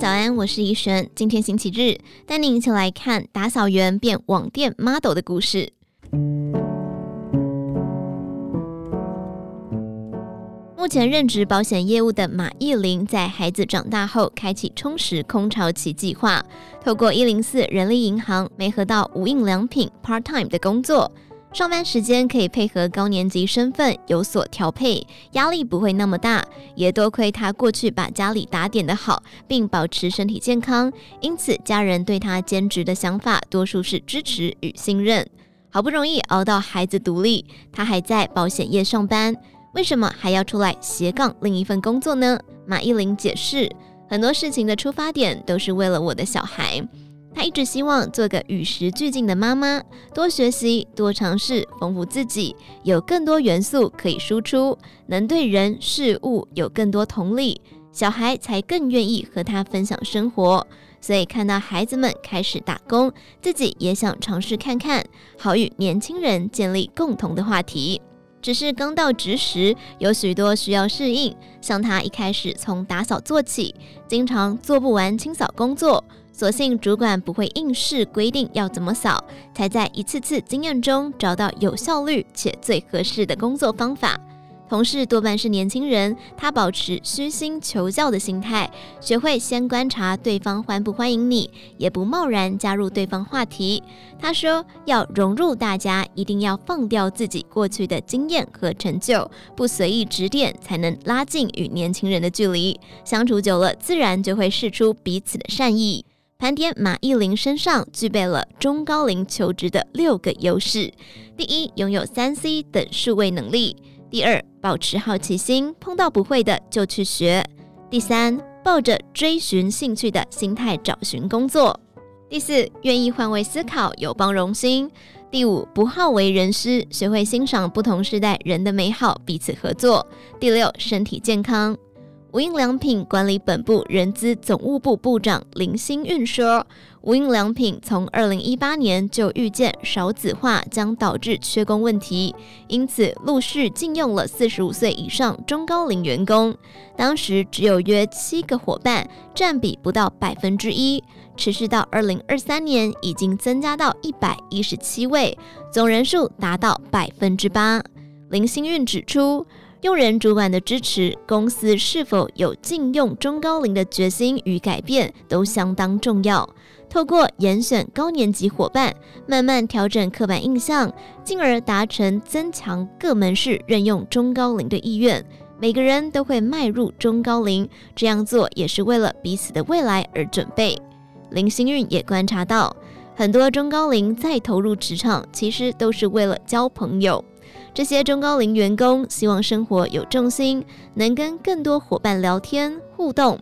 早安，我是怡璇。今天星期日，带您一起来看打扫员变网店 model 的故事。目前任职保险业务的马艺玲，在孩子长大后，开启充实空巢期计划，透过一零四人力银行，媒合到无印良品 part time 的工作。上班时间可以配合高年级身份有所调配，压力不会那么大。也多亏他过去把家里打点得好，并保持身体健康，因此家人对他兼职的想法多数是支持与信任。好不容易熬到孩子独立，他还在保险业上班，为什么还要出来斜杠另一份工作呢？马艺玲解释，很多事情的出发点都是为了我的小孩。她一直希望做个与时俱进的妈妈，多学习、多尝试，丰富自己，有更多元素可以输出，能对人事物有更多同理，小孩才更愿意和她分享生活。所以看到孩子们开始打工，自己也想尝试看看，好与年轻人建立共同的话题。只是刚到职时，有许多需要适应，像她一开始从打扫做起，经常做不完清扫工作。所幸主管不会硬是规定要怎么扫，才在一次次经验中找到有效率且最合适的工作方法。同事多半是年轻人，他保持虚心求教的心态，学会先观察对方欢不欢迎你，也不贸然加入对方话题。他说要融入大家，一定要放掉自己过去的经验和成就，不随意指点，才能拉近与年轻人的距离。相处久了，自然就会试出彼此的善意。盘点马艺玲身上具备了中高龄求职的六个优势：第一，拥有三 C 等数位能力；第二，保持好奇心，碰到不会的就去学；第三，抱着追寻兴趣的心态找寻工作；第四，愿意换位思考，有包容心；第五，不好为人师，学会欣赏不同时代人的美好，彼此合作；第六，身体健康。无印良品管理本部人资总务部部长林新运说：“无印良品从二零一八年就预见少子化将导致缺工问题，因此陆续禁用了四十五岁以上中高龄员工。当时只有约七个伙伴，占比不到百分之一。持续到二零二三年，已经增加到一百一十七位，总人数达到百分之八。”林新运指出。用人主管的支持，公司是否有禁用中高龄的决心与改变，都相当重要。透过严选高年级伙伴，慢慢调整刻板印象，进而达成增强各门市任用中高龄的意愿。每个人都会迈入中高龄，这样做也是为了彼此的未来而准备。林星运也观察到，很多中高龄再投入职场，其实都是为了交朋友。这些中高龄员工希望生活有重心，能跟更多伙伴聊天互动。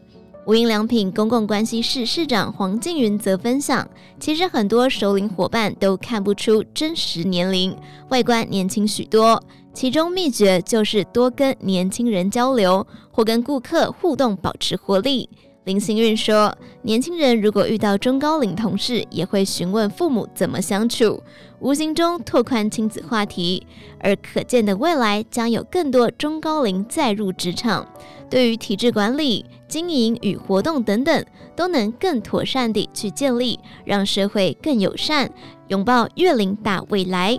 无印良品公共关系室室长黄静云则分享，其实很多熟龄伙伴都看不出真实年龄，外观年轻许多。其中秘诀就是多跟年轻人交流，或跟顾客互动，保持活力。林新运说，年轻人如果遇到中高龄同事，也会询问父母怎么相处，无形中拓宽亲子话题。而可见的未来，将有更多中高龄再入职场，对于体制管理、经营与活动等等，都能更妥善地去建立，让社会更友善，拥抱越龄大未来。